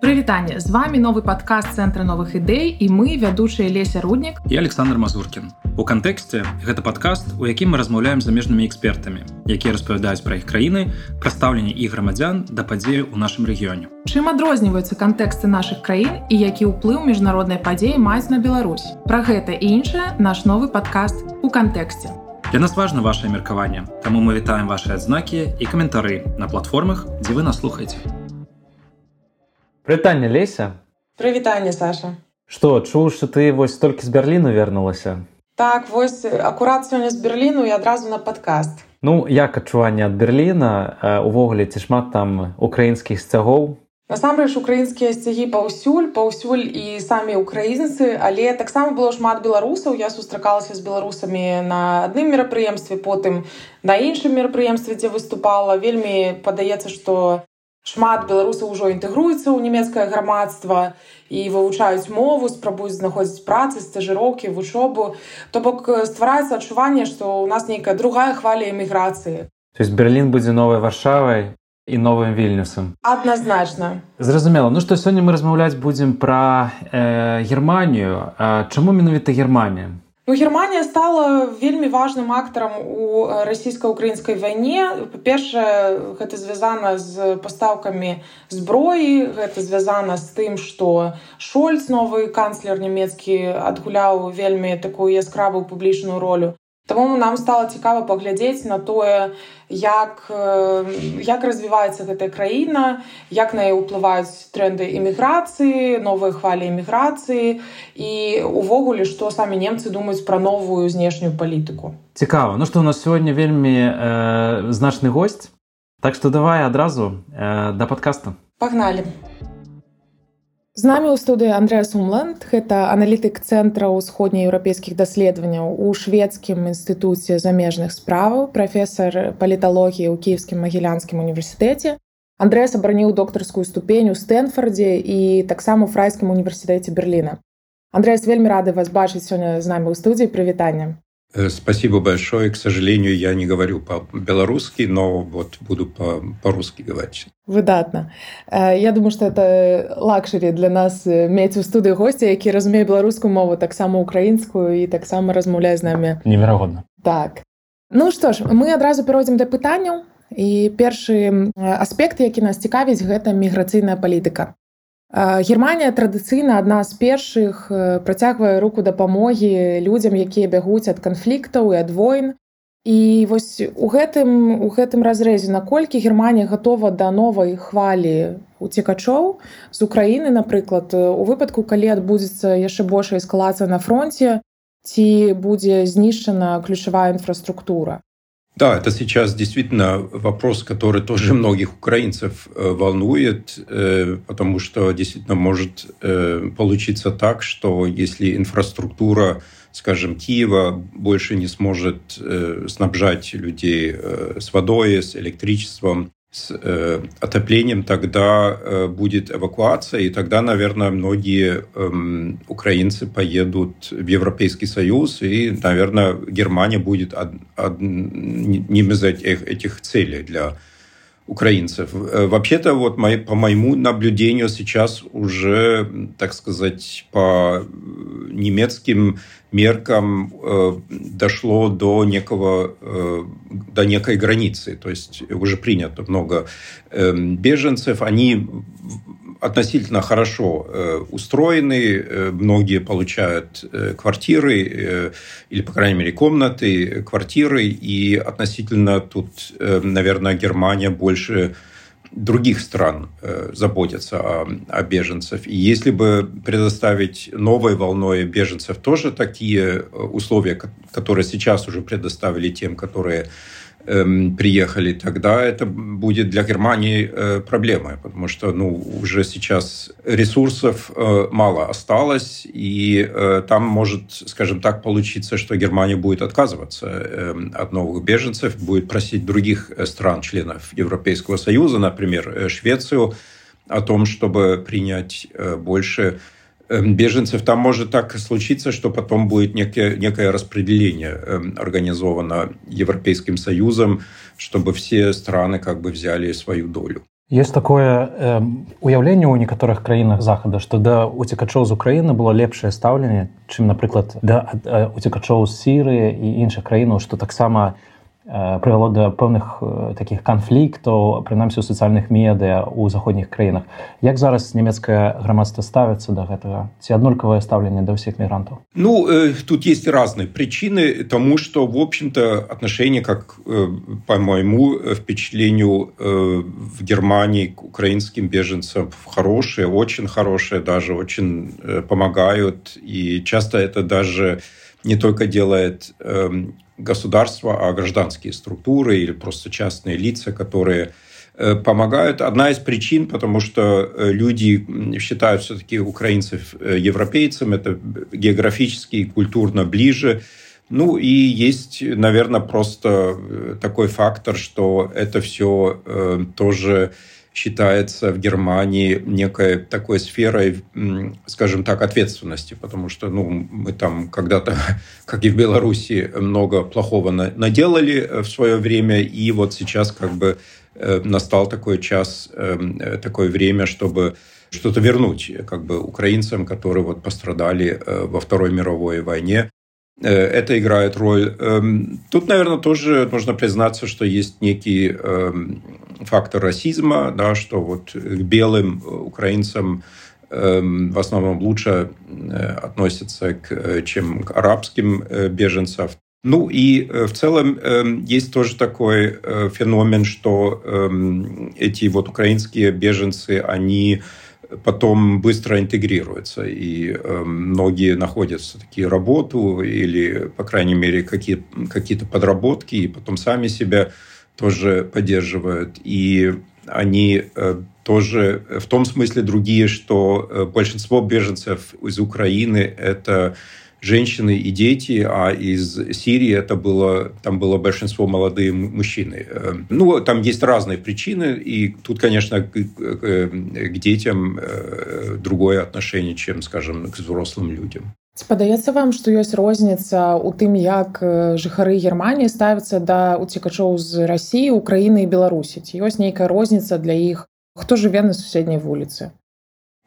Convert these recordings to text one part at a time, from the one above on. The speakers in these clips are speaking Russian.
Прывітанне з вами новы падкаст цэнтра новых ідэй і мы вядучыя леся руднік і Александр Мазуркін. У кантэксце гэта падкаст, у якім мы размаўляем замежнымі экспертамі, якія распавядаюць пра іх краіны, прадстаўленне і грамадзян да падзею ў нашым рэгіёне. Чым адрозніваюцца кантэксты нашых краін і які ўплыў міжнароднай падзеі маюць на Беларусь. Пра гэта і іншае наш новы падкаст у кантэксце. Для нас важна ваше меркаванне, таму мы вітаем ваши адзнакі і каментары на платформах, дзе вы нас слухаеце. Прывітанне леся. Прывітанне Саша. Што чуў што ты вось толькі з берліну вярнулася? Так вось акурат сёння з берліну і адразу на падкаст. Ну як адчуванне ад Берліна? Увогуле ці шмат там украінскіх сцягоў? Насамрэч украінскія сцягі паўсюль паўсюль і самі украінцы але таксама было шмат беларусаў. Я сустракалася з беларусамі на адным мерапрыемстве потым на іншым мерапрыемстве дзе выступала. Вельмі падаецца што шмат беларусаў ужо інтэгруецца ў нямецкае грамадства і вывучаюць мову спрабуюць знаходзіць працы стажыроўкі вучобу то бок ствараецца адчуванне што ў нас нейкая другая хваля эміграцыі то есть берерлін будзе новай варшавай і новым вільнюсам адназначна зразумела ну што сёння мы размаўляць будзем пра э, германію чаму менавіта германія Ну, Германія стала вельмі важным актарам у расійска-украінскай вайне. Па-першае, гэта звязана з пастаўкамі зброі, гэта звязана з тым, што Шольц, новы канцлер нямецкі адгуляў вельмі такую яскравую публічную ролю. Таму нам стала цікава паглядзець на тое, як, як развіваецца гэтая краіна, як на яе ўплываюць тренды эміграцыі, новыя хвалі эміграцыі і увогуле, што самі немцы думаюць пра новую знешнюю палітыку. Цікава, ну што у нас сёння вельмі э, значны госць. Так што давай адразу э, да падкаста. Пагналі. З намі ў студыі Андрэа Сумленд гэта аналітык цэнтра ўсходнееўрапейскіх даследаванняў у шведскім інстытуце замежных справаў, прафесор паліталогіі ў кіевскім магілянскім універсітэце. Андрэа абараніў доктарскую ступень у Стэнфордзе і таксама у фрайскім універсітэце Берліна. Андрэас вельмі рады вас бачыць сёння з намі ў студыі прывітання. Э, спасибо большое. К сожалению, я не говорю по-белорусски, но вот буду по-русски говорить. Выдатно. Э, я думаю, что это luxury для нас иметь у студии гостя, які разумеє беларускую мову, так само украінскую и так само размаўляе з намі. Неверагодна. Так. Ну што ж, мы адразу перайдзем да пытанняў. І першы аспект, які нас цікавіць, гэта міграцыйная палітыка. Германія традыцыйна адна з першых працягвае руку дапамогі людзям, якія бягуць ад канфліктаў і ад войн. І вось у гэтым, у гэтым разрэзе, наколькі Германія гатова да новай хвалі уцекачоў з Украіны, напрыклад, у выпадку, калі адбудзецца яшчэ большая эскалацыя на фронте, ці будзе знішчана ключавая інфраструктура. Да, это сейчас действительно вопрос, который тоже многих украинцев э, волнует, э, потому что действительно может э, получиться так, что если инфраструктура, скажем, Киева больше не сможет снабжать людей с водой, с электричеством, с э, отоплением, тогда э, будет эвакуация, и тогда, наверное, многие э, украинцы поедут в Европейский Союз, и, наверное, Германия будет од, одним из этих, этих целей для украинцев. Э, вообще-то, вот по моему наблюдению, сейчас уже, так сказать, по немецким меркам э, дошло до некого э, до некой границы, то есть уже принято много беженцев, они относительно хорошо устроены, многие получают квартиры или, по крайней мере, комнаты, квартиры, и относительно тут, наверное, Германия больше других стран э, заботятся о, о беженцах. И если бы предоставить новой волной беженцев тоже такие э, условия, которые сейчас уже предоставили тем, которые Эм, приехали, тогда это будет для Германии э, проблемой, потому что ну, уже сейчас ресурсов э, мало осталось, и э, там может, скажем так, получиться, что Германия будет отказываться эм, от новых беженцев, будет просить других стран, членов Европейского Союза, например, Швецию, о том, чтобы принять больше беженцев, там может так случиться, что потом будет некое, некое распределение эм, организовано Европейским Союзом, чтобы все страны как бы взяли свою долю. Есть такое э, уяўленне ў некаторых краінах захада, што да уцекачоў з Украіны было лепшае стаўленне, чым, напрыклад, да уцекачоў з Сірыі і іншых краінаў, што таксама прывяло да пэўных такіх канфліктаў прынамсі ў сацыяльных медыа ў заходніх краінах як зараз нямецкае грамадства ставіцца да гэтага ці аднолькавае стаўленне да ўсіх мігрантаў ну э, тут есть разные причины тому что в общем-то отношение как э, по моему впечатлению э, в германии к украинским беженцам хорошие очень хорошие даже очень э, помогают и часто это даже не только делает э, государства, а гражданские структуры или просто частные лица, которые э, помогают. Одна из причин, потому что э, люди считают все-таки украинцев э, европейцами, это географически и культурно ближе. Ну и есть, наверное, просто такой фактор, что это все тоже считается в Германии некой такой сферой, скажем так, ответственности, потому что ну, мы там когда-то, как и в Беларуси, много плохого наделали в свое время, и вот сейчас как бы э, настал такой час, э, такое время, чтобы что-то вернуть как бы украинцам, которые вот пострадали э, во Второй мировой войне. Это играет роль. Эм, тут, наверное, тоже нужно признаться, что есть некий эм, фактор расизма, да, что вот к белым украинцам эм, в основном лучше э, относятся к, э, чем к арабским э, беженцам. Ну и в целом есть тоже такой феномен, что эти вот украинские беженцы, они потом быстро интегрируются, и многие находят все-таки работу или, по крайней мере, какие, какие-то подработки, и потом сами себя тоже поддерживают. И они э, тоже в том смысле другие, что э, большинство беженцев из Украины – это женщины и дети, а из Сирии это было, там было большинство молодые мужчины. Э, ну, там есть разные причины, и тут, конечно, к, к, к детям другое отношение, чем, скажем, к взрослым людям. Падаецца вам, што ёсць розніца ў тым, як жыхары Геррманіі ставяцца да уцекачоў з рассіі, Украіны і Беларусі. Ці ёсць нейкая розніца для іх, хто жыве на суседняй вуліцы.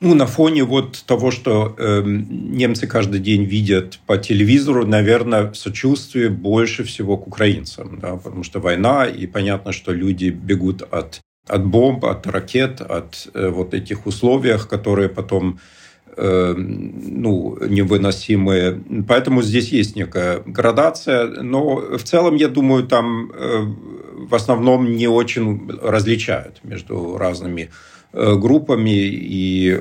Ну, на фоне вот того, что э, немцы каждый день видят по телевизору, наверное, сочувствие больше всего к украинцам, да, потому что война, и понятно, что люди бегут от, от бомб, от ракет, от э, вот этих условиях, которые потом Э, ну, невыносимые. Поэтому здесь есть некая градация. Но в целом, я думаю, там э, в основном не очень различают между разными э, группами. И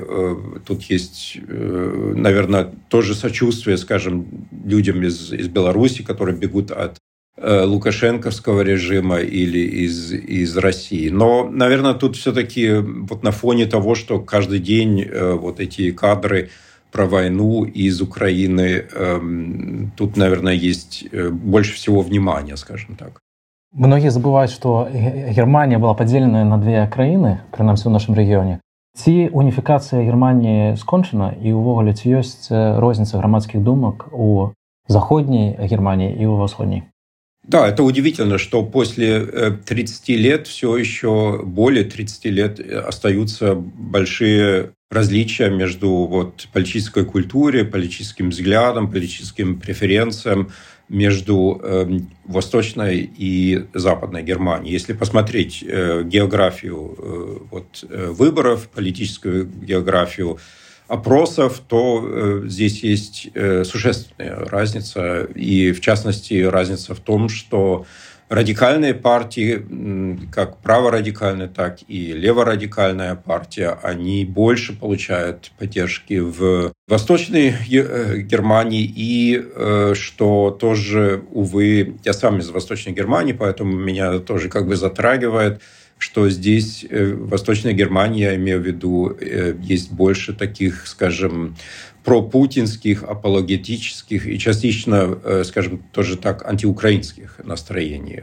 тут есть, наверное, тоже сочувствие, скажем, людям из, из Беларуси, которые бегут от Э, лукашенковского режима или из, из России. Но, наверное, тут все-таки вот на фоне того, что каждый день э, вот эти кадры про войну из Украины, эм, тут, наверное, есть э, больше всего внимания, скажем так. Многие забывают, что Германия была поделена на две краины, принамсі в нашем регионе. Ці уніфікацыя Германии скончана і ўвогуле ці ёсць розніца грамадскіх думак у заходняй Германии і у восходняй. Да, это удивительно, что после 30 э, лет все еще более 30 лет э, остаются большие различия между вот, политической культурой, политическим взглядом, политическим преференциям между э, Восточной и Западной Германией. Если посмотреть э, географию э, вот, э, выборов, политическую географию опросов, то э, здесь есть э, существенная разница. И, в частности, разница в том, что радикальные партии, как праворадикальная, так и леворадикальная партия, они больше получают поддержки в Восточной э, Германии, и что тоже, увы, я сам из Восточной Германии, поэтому меня тоже как бы затрагивает, что здесь, э, в Восточной Германии, я имею в виду, э, есть больше таких, скажем, пропутинских, апологетических и частично, э, скажем, тоже так, антиукраинских настроений.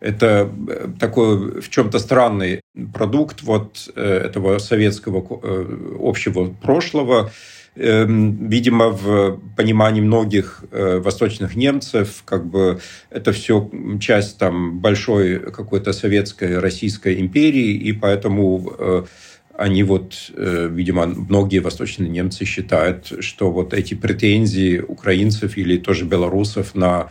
Это э, такой в чем-то странный продукт вот э, этого советского э, общего прошлого, видимо, в понимании многих восточных немцев, как бы это все часть там большой какой-то советской Российской империи, и поэтому они вот, видимо, многие восточные немцы считают, что вот эти претензии украинцев или тоже белорусов на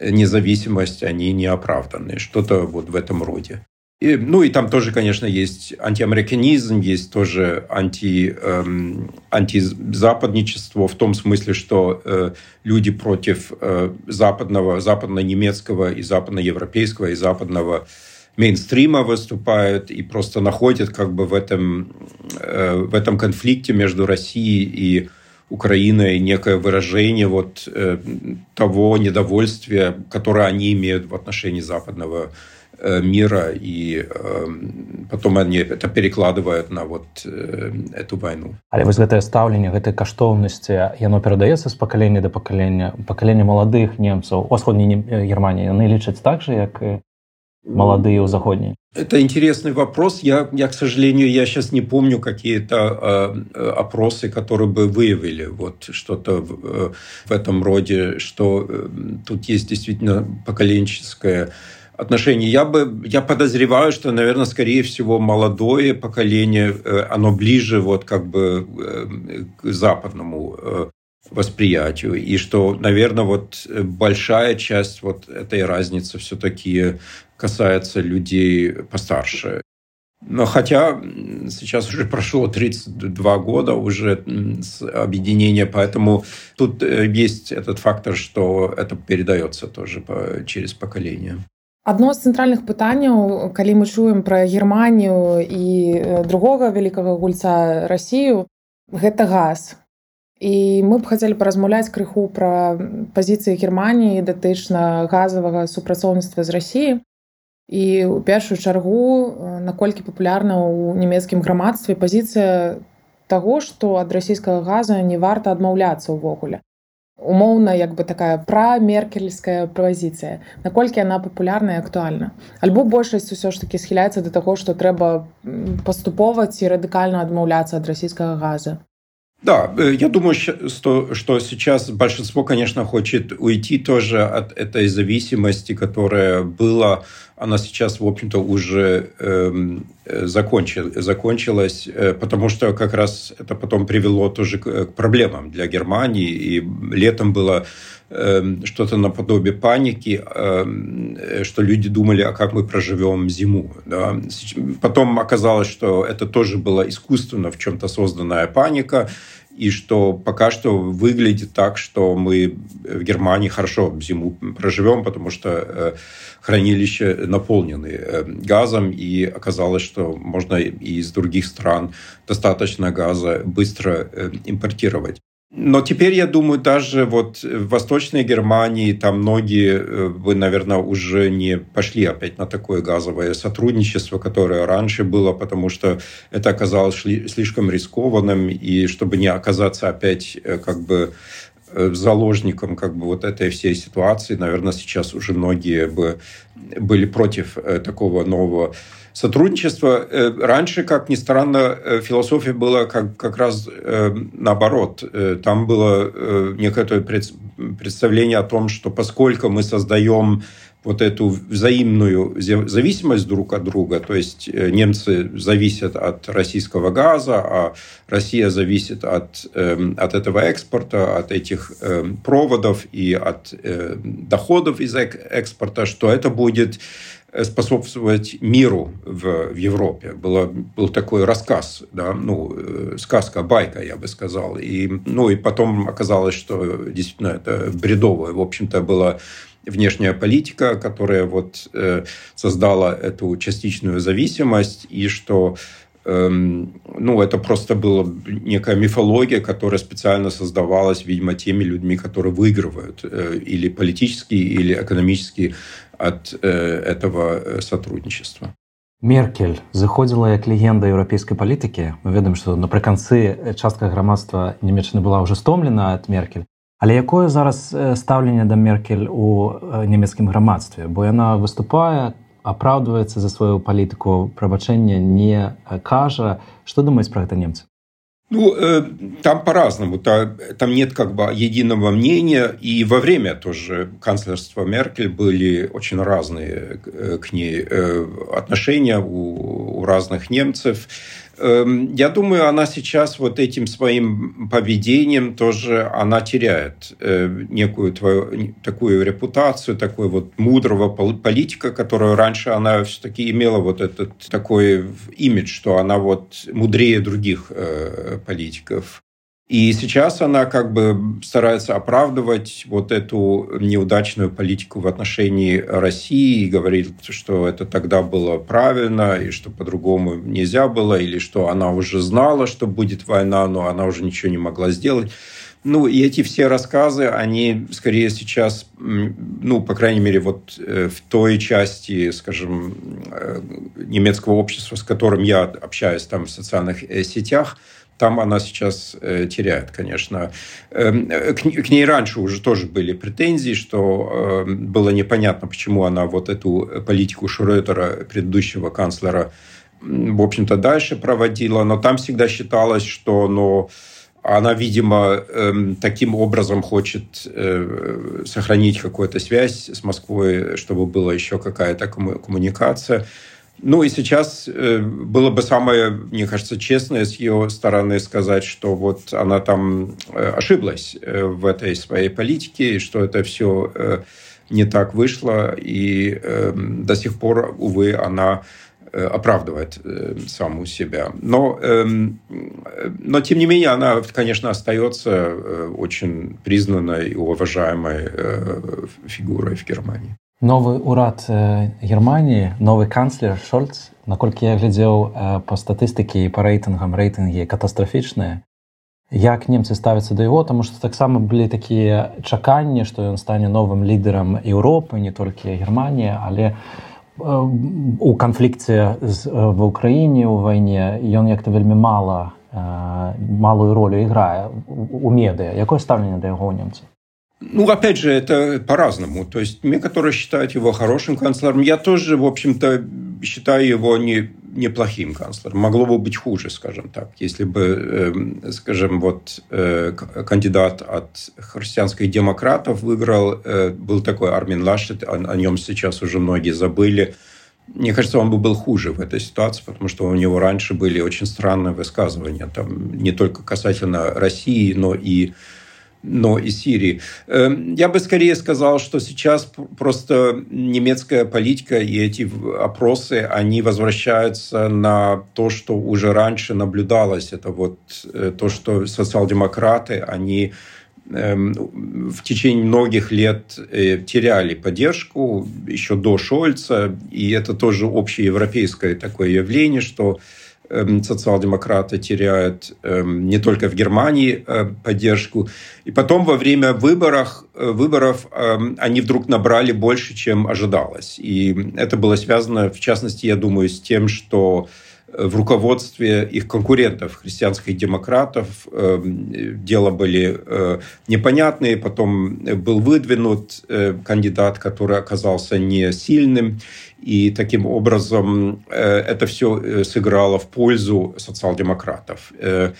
независимость, они не оправданы. Что-то вот в этом роде. И, ну и там тоже, конечно, есть антиамериканизм, есть тоже анти, эм, антизападничество в том смысле, что э, люди против э, западного, западно-немецкого и западноевропейского и западного мейнстрима выступают и просто находят как бы в этом, э, в этом конфликте между Россией и Украиной некое выражение вот э, того недовольствия, которое они имеют в отношении западного э, мира, и э, потом они это перекладывают на вот э, эту войну. Але вось гэтае стаўленне гэтай каштоўнасці яно перадаецца з пакалення да пакалення пакалення маладых немцаў у асходняй Германії яны лічаць так же як молодые у заходней? Это интересный вопрос. Я, я, к сожалению, я сейчас не помню какие-то э, опросы, которые бы выявили вот что-то в, э, в этом роде, что э, тут есть действительно поколенческое отношение. Я бы, я подозреваю, что, наверное, скорее всего, молодое поколение, э, оно ближе вот как бы э, к западному э, восприятию. И что, наверное, вот большая часть вот этой разницы все-таки касается людей постарше. Но хотя сейчас уже прошло 32 года уже с объединения, поэтому тут есть этот фактор, что это передается тоже через поколение. Одно з цэнтральных пытанняў, калі мы чуем пра Германію і другога вялікага гульца Расію, гэта газ. І мы б хацелі паразмаўляць крыху пра пазіцыі Геррманіі датычна газавага супрацоўніцтва з Расіі. І ў першую чаргу наколькі папулярна ў нямецкім грамадстве пазіцыя таго, што ад расійскага газа не варта адмаўляцца ўвогуле. Умоўна як бы такая прамеркельская пазіцыя, наколькі яна папулярная і актуальна. Альбо большасць усё ж такі схіляецца да таго, што трэба паступоваць і радыкальна адмаўляцца ад расійскага газа. Да, э, я думаю, что, что сейчас большинство, конечно, хочет уйти тоже от этой зависимости, которая была, она сейчас, в общем-то, уже эм, э, закончил, закончилась, э, потому что как раз это потом привело тоже к, к проблемам для Германии, и летом было эм, что-то наподобие паники, эм, что люди думали, а как мы проживем зиму. Да? Потом оказалось, что это тоже была искусственно в чем-то созданная паника, и что пока что выглядит так, что мы в Германии хорошо зиму проживем, потому что э, хранилища наполнены э, газом, и оказалось, что можно и из других стран достаточно газа быстро э, импортировать. Но теперь, я думаю, даже вот в Восточной Германии там многие, э, вы, наверное, уже не пошли опять на такое газовое сотрудничество, которое раньше было, потому что это оказалось слишком рискованным, и чтобы не оказаться опять э, как бы э, заложником как бы вот этой всей ситуации, наверное, сейчас уже многие бы были против такого нового Сотрудничество э, раньше, как ни странно, э, философия была как, как раз э, наоборот. Там было некое представление о том, что поскольку мы создаем вот эту взаимную зависимость друг от друга, то есть немцы зависят от российского газа, а Россия зависит от, от этого экспорта, от этих проводов и от доходов из экспорта, что это будет способствовать миру в, в Европе. Было, был такой рассказ, да, ну, э, сказка, байка, я бы сказал. И, ну, и потом оказалось, что действительно это бредовое. В общем-то, была внешняя политика, которая вот, э, создала эту частичную зависимость, и что эм, ну, это просто была некая мифология, которая специально создавалась, видимо, теми людьми, которые выигрывают или политически, или экономически от э, этого э, сотрудничества. Меркель заходзіла як легенда еўрапейскай палітыкі мы ведаем што напрыканцы частка грамадства нямецчыны была ўжо стомлена ад меркель але якое зараз стаўленне да меркель у нямецкім грамадстве бо яна выступае апраўдваецца за сваю палітыку прабачэння не кажа што думаюць пра гэта немцы Ну, э, там по-разному. Там нет как бы единого мнения. И во время тоже канцлерства Меркель были очень разные к ней отношения у разных немцев. Эм, я думаю, она сейчас вот этим своим поведением тоже она теряет э, некую твою, такую репутацию, такой вот мудрого политика, которую раньше она все-таки имела вот этот такой имидж, что она вот мудрее других э, политиков. И сейчас она как бы старается оправдывать вот эту неудачную политику в отношении России и говорит, что это тогда было правильно, и что по-другому нельзя было, или что она уже знала, что будет война, но она уже ничего не могла сделать. Ну, и эти все рассказы, они скорее сейчас, ну, по крайней мере, вот э, в той части, скажем, э, немецкого общества, с которым я общаюсь там в социальных э, сетях, там она сейчас э, теряет, конечно. Эм, э, к, ней раньше уже тоже были претензии, что э, было непонятно, почему она вот эту политику Шрёдера, предыдущего канцлера, в общем-то, дальше проводила. Но там всегда считалось, что ну, она, видимо, эм, таким образом хочет сохранить какую-то связь с Москвой, чтобы была еще какая-то коммуникация. Ну и сейчас э, было бы самое, мне кажется, честное с ее стороны сказать, что вот она там э, ошиблась э, в этой своей политике, что это все не так вышло, и до сих пор, увы, она оправдывает саму себя. Но, эм, но, тем не менее, она, конечно, остается очень признанной и уважаемой фигурой в Германии новы ўрад германії новы канцлер шольц. Наколькі я глядзеў по статыстыкі і по рэйтынгам рэйтынгі катастрафічныя. Як немцы ставяцца да яго таму што таксама былі такія чаканні што ён стане новым лідарам Еўропы не толькі германія але у канфлікце ва ўкраіне ў вайне ён як-то вельмі мала малую ролю іграе у медыя якое стаўленне да яго немцаў Ну, опять же, это по-разному. То есть, мне, которые считают его хорошим канцлером, я тоже, в общем-то, считаю его не, неплохим канцлером. Могло бы быть хуже, скажем так, если бы, э, скажем, вот э, кандидат от христианских демократов выиграл, э, был такой Армин Лашет, о, о нем сейчас уже многие забыли. Мне кажется, он бы был хуже в этой ситуации, потому что у него раньше были очень странные высказывания, там, не только касательно России, но и но и Сирии. Эм, я бы скорее сказал, что сейчас просто немецкая политика и эти опросы, они возвращаются на то, что уже раньше наблюдалось. Это вот э, то, что социал-демократы, они эм, в течение многих лет э, теряли поддержку еще до Шольца, и это тоже общеевропейское такое явление, что социал-демократы теряют эм, не только в Германии э, поддержку. И потом во время выборов, э, выборов эм, они вдруг набрали больше, чем ожидалось. И это было связано, в частности, я думаю, с тем, что в руководстве их конкурентов, христианских демократов, дела были э, непонятные. Потом был выдвинут кандидат, который оказался не сильным. И таким образом э, это все э, сыграло в пользу социал-демократов. Э,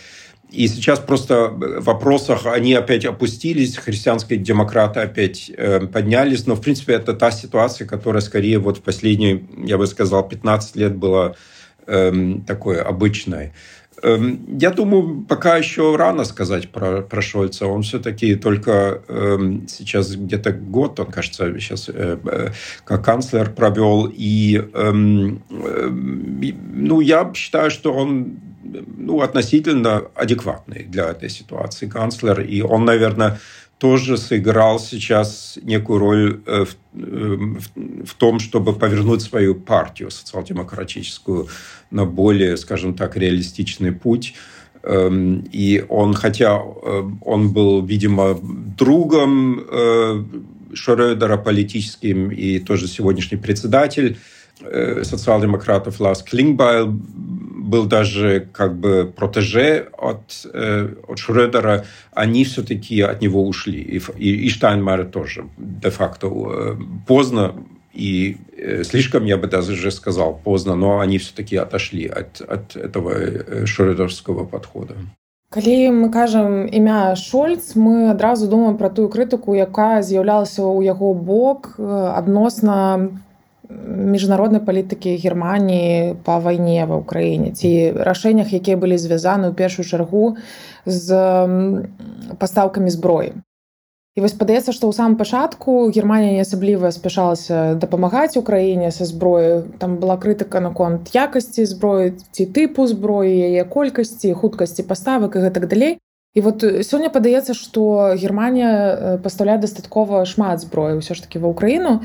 и сейчас просто в вопросах они опять опустились, христианские демократы опять поднялись. Но, в принципе, это та ситуация, которая скорее вот в последние, я бы сказал, 15 лет была эм, такой обычной. Эм, я думаю, пока еще рано сказать про, про Шольца. Он все-таки только э, сейчас где-то год, он, кажется, сейчас э, э, как канцлер провел. И э, э, ну, я считаю, что он ну, относительно адекватный для этой ситуации канцлер. И он, наверное, тоже сыграл сейчас некую роль э, в, э, в, в том, чтобы повернуть свою партию социал-демократическую на более, скажем так, реалистичный путь. Эм, и он, хотя э, он был, видимо, другом Шрёдера политическим и тоже сегодняшний председатель социал-демократов Лас Клингбайл был даже как бы протеже от, э, от Шредера, они все-таки от него ушли. И, и, и Штайнмайер тоже де-факто э, поздно и э, слишком, я бы даже сказал, поздно, но они все-таки отошли от, от этого э, шредерского подхода. Калі мы кажам імя Шольц, мы адразу думаем пра тую крытыку, якая з'яўлялася ў яго бок адносна міжнароднай палітыкі Геррманіі па вайне ва ўкраіне ці рашэннях, якія былі звязаны ў першую чаргу з пастаўкамі зброі. І вось падаецца, што ў самым пачатку Геррманія не асабліва спяшалася дапамагаць Украіне са зброі. Там была крытыка наконт якасці зброі ці тыпу зброі, яе колькасці, хуткасці паставак і гэтак далей. І вот сёння падаецца, што Геррманія пастаўляе дастаткова шмат зброі ўсё ж такі ва ўкраіну.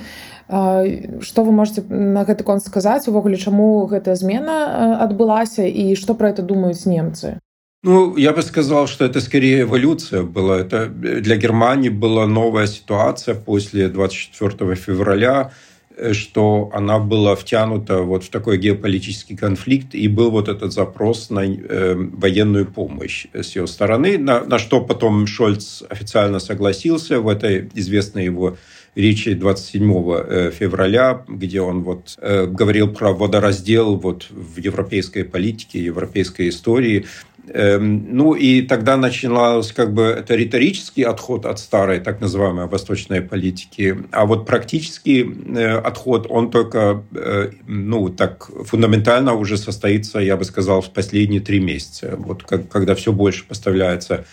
Што вы можете на гэты конт сказаць увогуле, чаму гэтая змена адбылася і што пра это думаюць немцы? Ну, я бы сказал, что это скорее эволюция была. Это для Германии была новая ситуация после 24 февраля, э, что она была втянута вот в такой геополитический конфликт, и был вот этот запрос на э, военную помощь с ее стороны, на, на что потом Шольц официально согласился в этой известной его речи 27 э, февраля, где он вот э, говорил про водораздел вот в европейской политике, европейской истории, ну и тогда начиналось как бы это риторический отход от старой так называемой восточной политики, а вот практический э, отход, он только, э, ну так фундаментально уже состоится, я бы сказал, в последние три месяца, вот когда все больше поставляется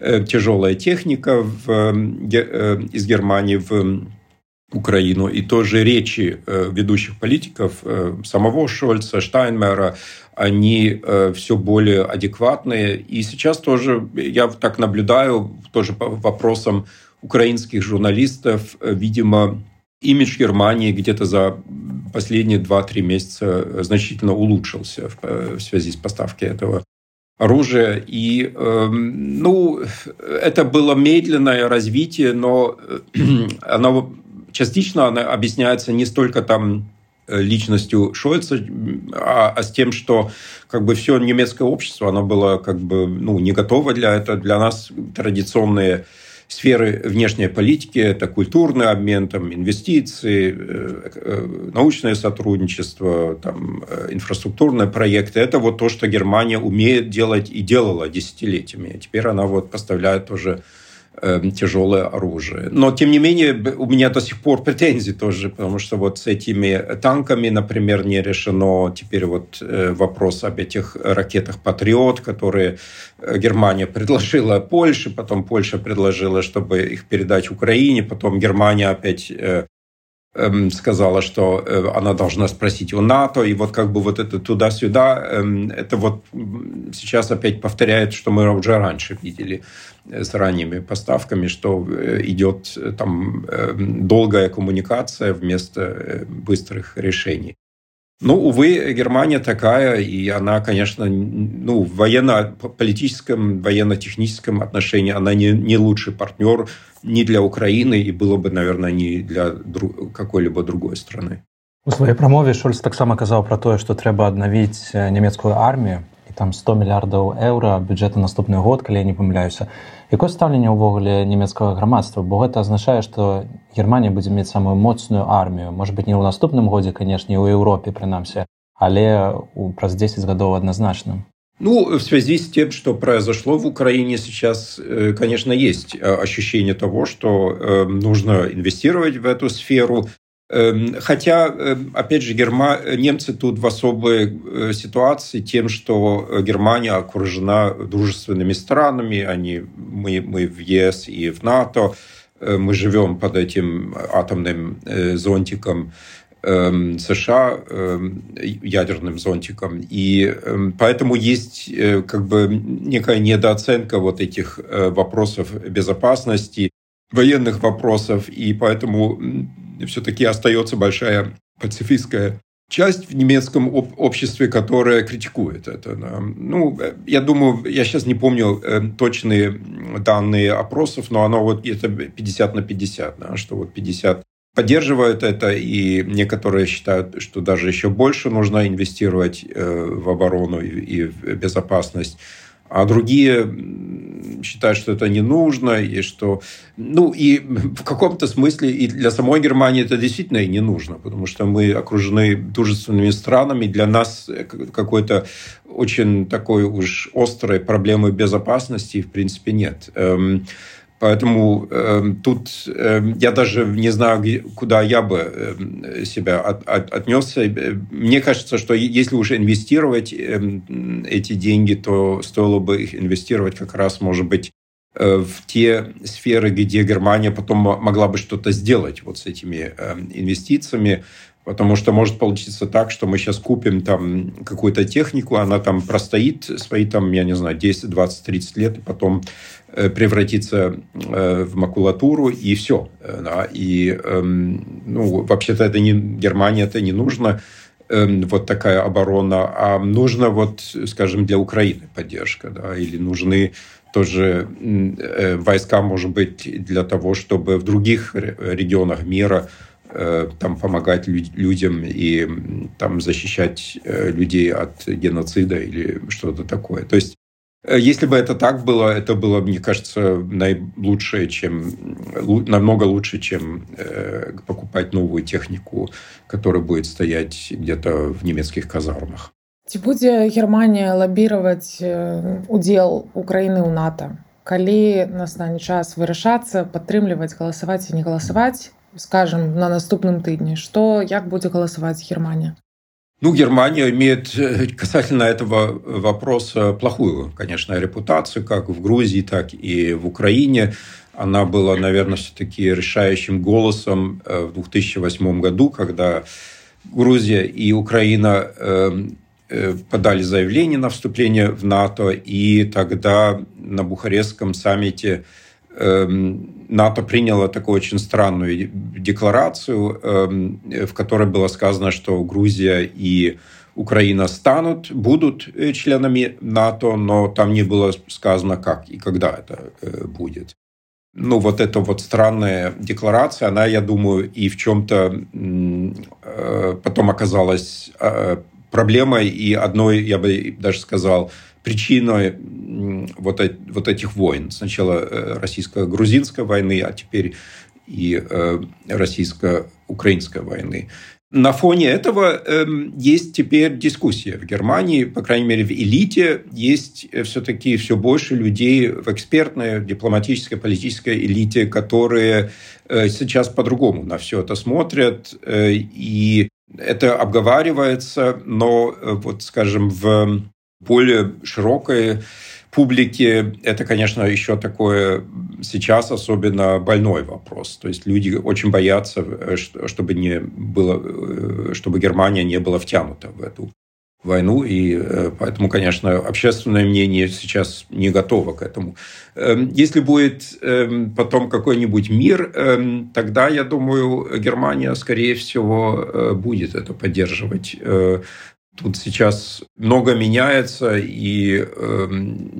э, тяжелая техника в, из Германии в Украину. И тоже речи ведущих политиков, самого Шольца, Штайнмера, они э, все более адекватные. И сейчас тоже я так наблюдаю, тоже по вопросам украинских журналистов, э, видимо, имидж Германии где-то за последние 2-3 месяца значительно улучшился в, э, связи с поставкой этого оружия. И, э, ну, это было медленное развитие, но оно частично оно объясняется не столько там личностью Шольца, а, а с тем, что как бы все немецкое общество, оно было как бы ну, не готово для этого. Для нас традиционные сферы внешней политики – это культурный обмен, там, инвестиции, э, э, научное сотрудничество, там, э, инфраструктурные проекты. Это вот то, что Германия умеет делать и делала десятилетиями. Теперь она вот поставляет уже тяжелое оружие. Но, тем не менее, у меня до сих пор претензии тоже, потому что вот с этими танками, например, не решено теперь вот э, вопрос об этих ракетах «Патриот», которые э, Германия предложила Польше, потом Польша предложила, чтобы их передать Украине, потом Германия опять э, эм, сказала, что она должна спросить у НАТО, и вот как бы вот это туда-сюда, эм, это вот сейчас опять повторяет, что мы уже раньше видели с ранними поставками, что э, идет э, там э, долгая коммуникация вместо быстрых решений. Ну, увы, Германия такая, и она, конечно, ну, в военно-политическом, военно-техническом отношении она не, не лучший партнер ни для Украины, и было бы, наверное, не для какой-либо другой страны. У сваёй прамове Шольц таксама казаў пра тое, што трэба аднавіць нямецкую армію І там 100 мільярдаў еўра бюджэта наступны год, калі я не памыляюся. Якое стаўленне ўвогуле нямецкага грамадства, бо гэта азначае, што Германія будзе мець самую моцную армію, может быть не ў наступным годзе, канешне, у Еўропе прынамсі, але праз 10 гадоў адназначным. Ну, в связи с тем, что произошло в Украине сейчас, э, конечно, есть э, ощущение того, что э, нужно инвестировать в эту сферу. Эм, хотя, эм, опять же, Герма... немцы тут в особой э, ситуации тем, что Германия окружена дружественными странами, они, мы, мы в ЕС и в НАТО, э, мы живем под этим атомным э, зонтиком. Эм, США, ядерным зонтиком. И поэтому есть как бы некая недооценка вот этих вопросов безопасности, военных вопросов, и поэтому все-таки остается большая пацифистская часть в немецком обществе, которая критикует это. Ну, я думаю, я сейчас не помню э, точные данные опросов, но оно вот это 50 на 50, да, что вот 50 поддерживают это, и некоторые считают, что даже еще больше нужно инвестировать э, в оборону и в безопасность. А другие считают, что это не нужно, и что... Ну, и в каком-то смысле и для самой Германии это действительно и не нужно, потому что мы окружены дружественными странами, для нас какой-то очень такой уж острой проблемы безопасности в принципе нет. Поэтому э, тут э, я даже не знаю, куда я бы э, себя от, от, отнесся. Мне кажется, что если уже инвестировать э, эти деньги, то стоило бы их инвестировать как раз, может быть, э, в те сферы, где Германия потом могла бы что-то сделать вот с этими э, инвестициями. Потому что может получиться так, что мы сейчас купим там какую-то технику, она там простоит свои там, я не знаю, 10, 20, 30 лет, и потом Э, превратиться э, в макулатуру, и все. Э, да. И, эм, ну, вообще-то это не Германия, это не нужно эм, вот такая оборона, а нужно вот, скажем, для Украины поддержка, да, или нужны тоже войска, может быть, для того, чтобы в других регионах мира там помогать людям и там защищать людей от геноцида или что-то такое. То есть Э, если бы это так было, это было, мне кажется, наилучшее, чем, намного лучше, чем э, покупать новую технику, которая будет стоять где-то в немецких казармах. Ці будзе Германія лабіраваць э, удзел Украіны ў НАТО. Калі настане час вырашацца, падтрымліваць, галасаваць і не галасаваць, скажем, на наступным тыдні, што як будзе галасаваць Германія? Ну, Германия имеет э, касательно этого вопроса плохую, конечно, репутацию, как в Грузии, так и в Украине. Она была, наверное, все-таки решающим голосом э, в 2008 году, когда Грузия и Украина эм, э, подали заявление на вступление в НАТО, и тогда на Бухарестском саммите НАТО приняло такую очень странную декларацию, эм, в которой было сказано, что Грузия и Украина станут, будут э, членами НАТО, но там не было сказано, как и когда это э, будет. Ну, вот эта вот странная декларация, она, я думаю, и в чем-то э, потом оказалась проблемой и одной, я бы даже сказал, причиной вот, вот этих войн. Сначала э, российско-грузинской войны, а теперь и э, российско-украинской войны. На фоне этого э, есть теперь дискуссия в Германии, по крайней мере в элите, есть э, все-таки все больше людей в экспертной, дипломатической, политической элите, которые сейчас по-другому на все это смотрят, и это обговаривается, но вот, скажем, в более широкой публике это, конечно, еще такое сейчас особенно больной вопрос. То есть люди очень боятся, э, чтобы не было, э, чтобы Германия не была втянута в эту войну, и э, поэтому, конечно, общественное мнение сейчас не готово к этому. Эм, если будет эм, потом какой-нибудь мир, эм, тогда, я думаю, Германия, скорее всего, будет это поддерживать Тут сейчас много меняется, и э,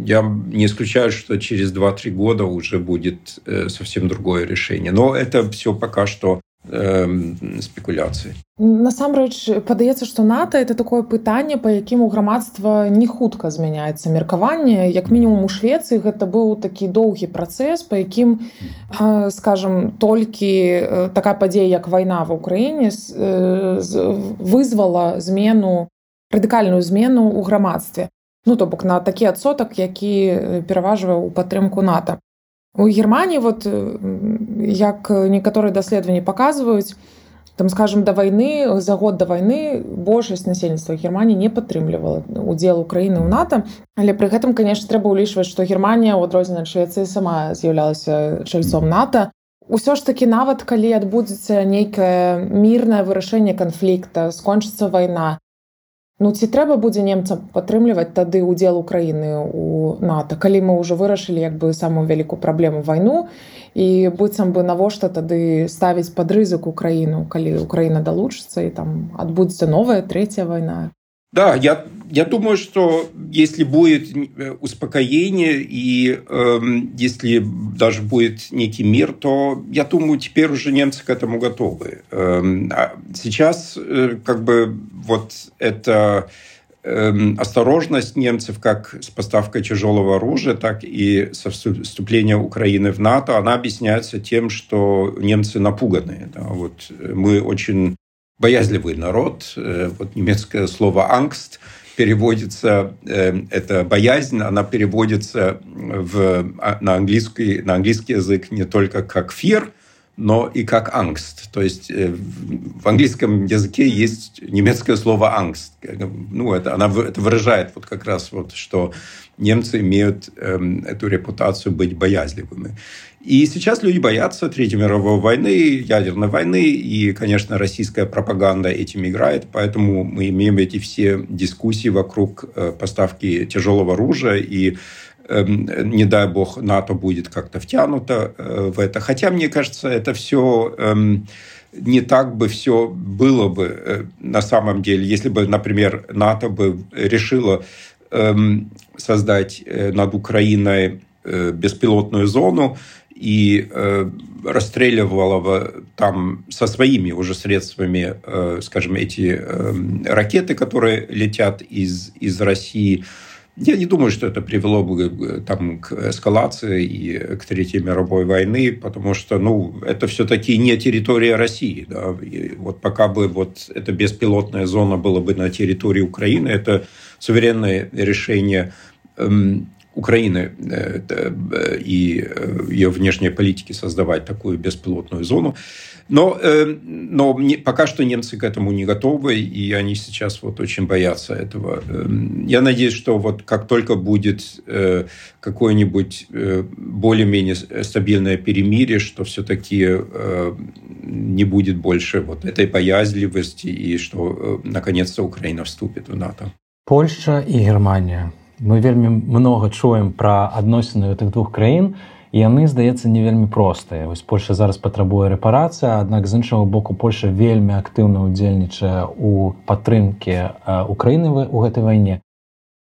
я не исключаю, что через 2-3 года уже будет э, совсем другое решение. Но это все пока что спекуляцыі насамрэч падаецца што нато это такое пытанне па якім у грамадства не хутка змяняецца меркаванне як мінімум у швецыі гэта быў такі доўгі працэс па якім скажем толькі такая падзея як вайна в Украіне вызвала змену радыкальную змену ў грамадстве. Ну то бок на такі адсотак які пераважвае ў падтрымку нато. У германії вот як некаторыя даследаванні паказваюць там скажем да вайны за год да вайны большасць насельніцтва германії не падтрымлівала удзел украіны ў нато. Але пры гэтым конечно трэба ўлічваць што германія у адрозненне швецыі сама з'яўлялася чальцом нато. Усё ж такі нават калі адбудзецца нейкае мірнае вырашэнне канфлікта скончыцца вайна Ну ці трэба будзе немцам падтрымліваць тады ўдзел Украіны у НАТО, калі мы ўжо вырашылі як бы самую вялікую праблему вайну і быццам бы навошта тады ставіць пад рызык Украіну, калі Украіна далучыцца і там адбудзецца новая третья вайна. Да, я, я думаю, что если будет э, успокоение и э, если даже будет некий мир, то я думаю, теперь уже немцы к этому готовы. Э, сейчас э, как бы вот это эм, осторожность немцев как с поставкой тяжелого оружия, так и со вступления Украины в НАТО, она объясняется тем, что немцы напуганы. Да, вот мы очень боязливый народ. Э, вот немецкое слово «ангст» переводится, э, это боязнь, она переводится в, а, на, английский, на английский язык не только как fear, но и как Angst. То есть э, в английском языке есть немецкое слово Angst. Ну, это, она, это выражает вот как раз вот, что немцы имеют эм, эту репутацию быть боязливыми. И сейчас люди боятся Третьей мировой войны, ядерной войны, и, конечно, российская пропаганда этим играет, поэтому мы имеем эти все дискуссии вокруг э, поставки тяжелого оружия, и эм, не дай бог, НАТО будет как-то втянуто э, в это. Хотя, мне кажется, это все эм, не так бы все было бы э, на самом деле, если бы, например, НАТО бы решило эм, создать над Украиной беспилотную зону, и э, расстреливала там со своими уже средствами, э, скажем, эти э, ракеты, которые летят из, из России. Я не думаю, что это привело бы э, там, к эскалации и к Третьей мировой войны, потому что ну, это все-таки не территория России. Да? И вот пока бы вот эта беспилотная зона была бы на территории Украины, это суверенное решение эм, Украины э, э, и э, ее внешней политики создавать такую беспилотную зону. Но, но пока что немцы к этому не готовы, и они сейчас вот очень боятся этого. Я надеюсь, что вот как только будет какое-нибудь более-менее стабильное перемирие, что все-таки не будет больше вот этой боязливости, и что наконец-то Украина вступит в НАТО. Польша и Германия мы вельмі много чуем пра адносіны гэтых двух краін і яны здаецца не вельмі простыя. Вось польша зараз патрабуе рэпарацыя аднак з іншага боку польша вельмі актыўна ўдзельнічае у падтрымке украіны у гэтай вайне.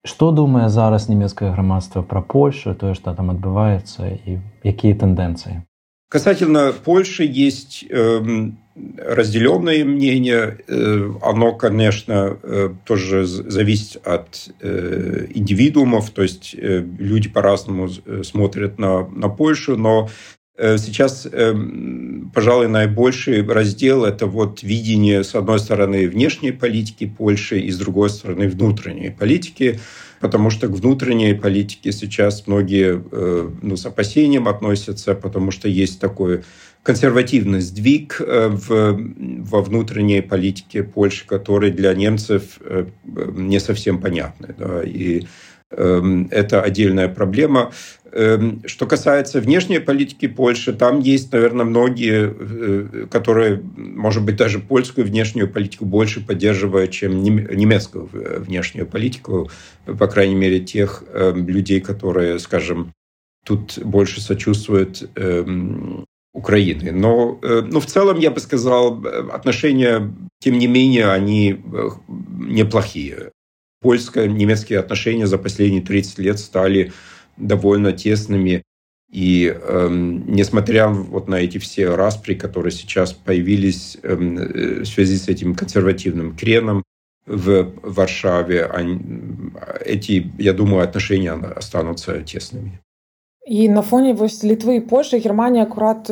Што думае зараз нямецкае грамадства пра польшу тое што там адбываецца і якія тэндэнцыі? Касательно польши есть эм, разделенное мнение. Э, оно, конечно, э, тоже зависит от э, индивидуумов, то есть люди по-разному смотрят на, на Польшу, но Сейчас, пожалуй, наибольший раздел – это вот видение, с одной стороны, внешней политики Польши и, с другой стороны, внутренней политики, потому что к внутренней политике сейчас многие ну, с опасением относятся, потому что есть такое консервативный сдвиг э, в, во внутренней политике Польши, который для немцев э, не совсем понятный. Да, и эм, это отдельная проблема. Эм, что касается внешней политики Польши, там есть, наверное, многие, э, которые, может быть, даже польскую внешнюю политику больше поддерживают, чем немецкую внешнюю политику, по крайней мере, тех эм, людей, которые, скажем, тут больше сочувствуют Украины. Но, э, но в целом, я бы сказал, отношения, тем не менее, они э, неплохие. Польско-немецкие отношения за последние 30 лет стали довольно тесными. И э, несмотря вот на эти все распри, которые сейчас появились эм, э, в связи с этим консервативным креном в Варшаве, они, эти, я думаю, отношения останутся тесными. І на фоне вось літвы і Польши Германія акурат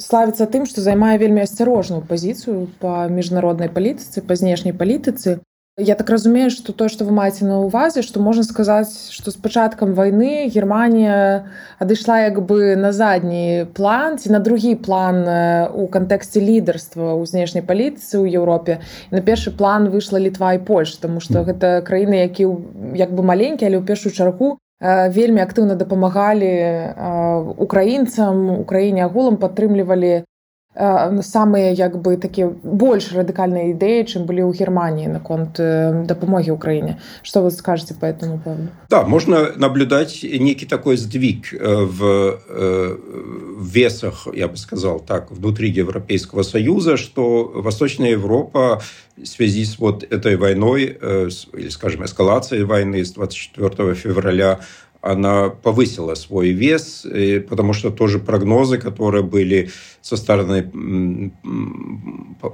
славіцца тым, што займае вельмі асцярожную пазіцыю па міжнароднай палітыцы, па знешняй палітыцы. Я так разумею, што тое, што вы маеце на ўвазе, што можна сказаць, што з пачаткам вайны Германія адышла як бы на задні план ці на другі план у кантэксце лідарства ў знешняй палітыцы ў Еўропе. На першы план выйшла літва і Польш, таму што гэта краіны, які як бы маленькія, але ў першую чаргу вельмі актыўна дапамагалі украінцам украіне агулам падтрымлівалі самыя як бы такія больш радыкальныя ідэі чым былі ў германии наконт дапамоги украіне что вы скажете по этому поводу да можно наблюдать некий такой сдвиг в весах я бы сказал так внутри европейского союза что восточная европа в связи с вот этой войной или скажем эскалацией войны с 24 февраля она повысила свой вес, потому что тоже прогнозы, которые были со стороны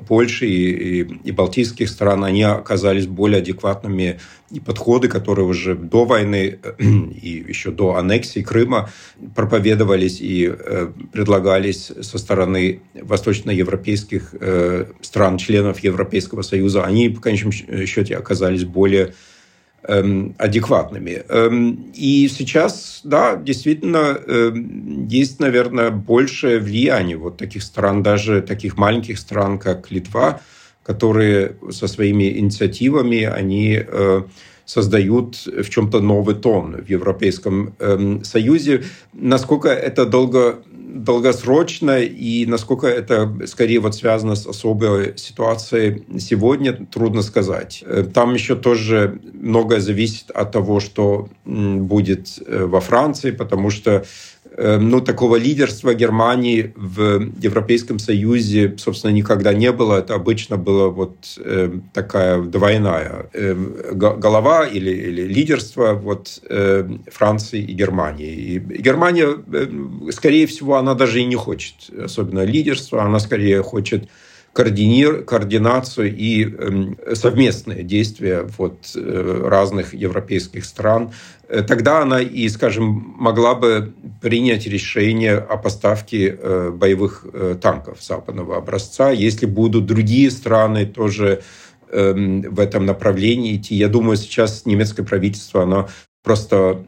Польши и, и, и балтийских стран, они оказались более адекватными. И подходы, которые уже до войны и еще до аннексии Крыма проповедовались и э, предлагались со стороны восточноевропейских э, стран, членов Европейского Союза, они в конечном счете оказались более адекватными. Эм, и сейчас, да, действительно, эм, есть, наверное, большее влияние вот таких стран, даже таких маленьких стран, как Литва, которые со своими инициативами, они э, создают в чем-то новый тон в Европейском Союзе. Насколько это долго долгосрочно и насколько это скорее вот связано с особой ситуацией сегодня, трудно сказать. Э, там еще тоже многое зависит от того, что будет э, во Франции, потому что ну, такого лидерства Германии в Европейском Союзе, собственно, никогда не было. Это обычно была вот э, такая двойная э, голова или, или лидерство вот, э, Франции и Германии. И Германия, скорее всего, она даже и не хочет особенно лидерства, она скорее хочет координир, координацию и э, совместные действия вот, э, разных европейских стран, э, тогда она и, скажем, могла бы принять решение о поставке э, боевых танков западного образца, если будут другие страны тоже эм, в этом направлении идти. Я думаю, сейчас немецкое правительство, оно просто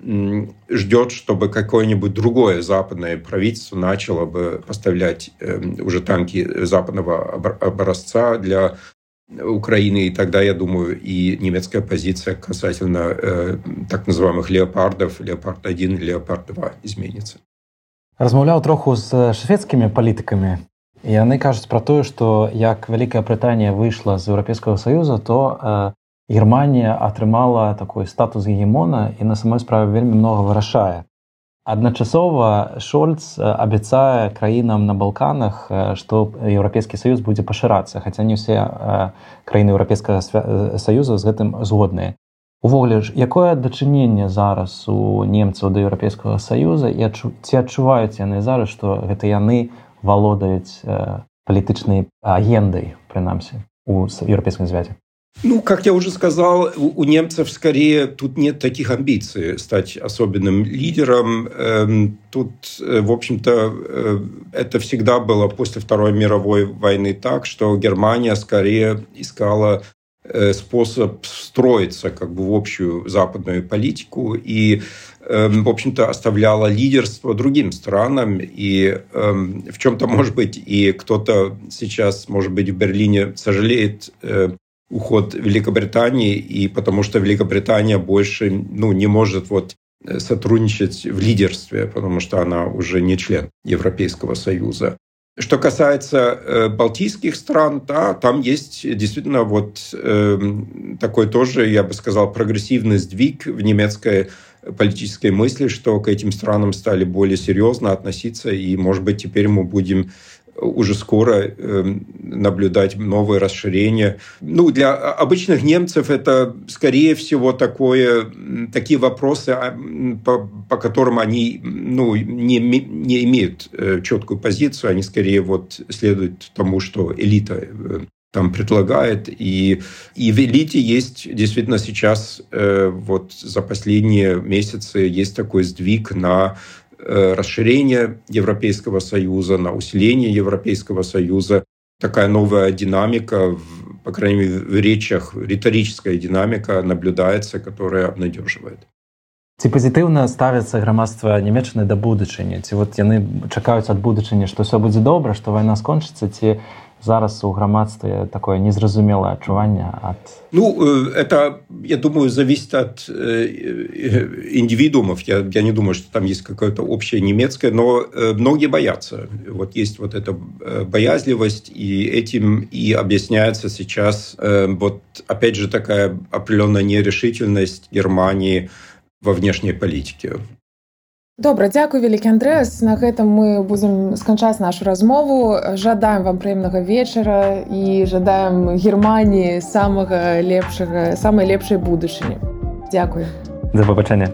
ждет, чтобы какое-нибудь другое западное правительство начало бы поставлять эм, уже танки западного образца для Украины, и тогда, я думаю, и немецкая позиция касательно э, так называемых леопардов, леопард-1 и леопард-2 изменится. Размаўляў троху з шведскімі палітыкамі і яны кажуць пра тое, што як вялікая Брытанія выйшла з еўрапейскага саюза, то э, Германія атрымала такой статус гегемона і на самой справе вельмі многа вырашае. Адначасова Шольц абяцае краінам на балканах, што еўрапейскі саюз будзе пашырацца, хаця не ўсе краіны еўрапейскага саюза з гэтым згодныя. Увогуле ж якое дачыненне зараз у немцаў да еўрапейскага саюза і адчу... ці адчуваюць яны зараз, што гэта яны валодаюць палітычнай агендай прынамсі у еўрапейскім звязе. Ну, как я уже сказал, у немцев скорее тут нет таких амбиций стать особенным лидером. Эм, тут, э, в общем-то, э, это всегда было после Второй мировой войны так, что Германия скорее искала э, способ строиться как бы в общую западную политику и эм, в общем-то, оставляла лидерство другим странам. И эм, в чем-то, может быть, и кто-то сейчас, может быть, в Берлине сожалеет уход Великобритании, и потому что Великобритания больше ну, не может вот э, сотрудничать в лидерстве, потому что она уже не член Европейского Союза. Что касается э, балтийских стран, да, там есть действительно вот э, такой тоже, я бы сказал, прогрессивный сдвиг в немецкой политической мысли, что к этим странам стали более серьезно относиться, и, может быть, теперь мы будем уже скоро эм, наблюдать новые расширения. Ну, для обычных немцев это, скорее всего, такое, такие вопросы, а, по, по которым они ну, не, не имеют э, четкую позицию, они скорее вот следуют тому, что элита э, там предлагает. И, и в элите есть действительно сейчас, э, вот за последние месяцы, есть такой сдвиг на расширение Европейского Союза, на усиление Европейского Союза. Такая новая динамика, по крайней мере, в речах, риторическая динамика наблюдается, которая обнадеживает. Ці пазітыўна ставіцца грамадства нямецчаны да будучыні ці вот яны чакаюць ад будучыні што ўсё будзе добра што вайна скончыцца ці зараз у грамадстве такое незразумелое адчуванне от ну это я думаю зависит от индивидуумов я, я не думаю что там есть какое-то общее немецкое но многие боятся вот есть вот эта боязливость и этим и объясняется сейчас вот опять же такая определенная нерешительность германии во внешней политике Добра, дзякуй вялікі Андрэас. На гэтым мы будзем сканчаць нашу размову. Жадаем вам прыемнага вечара і жадаем Геррманіі самага лепшага, самай лепшай будучыні. Дзякуй. За пабачэнне.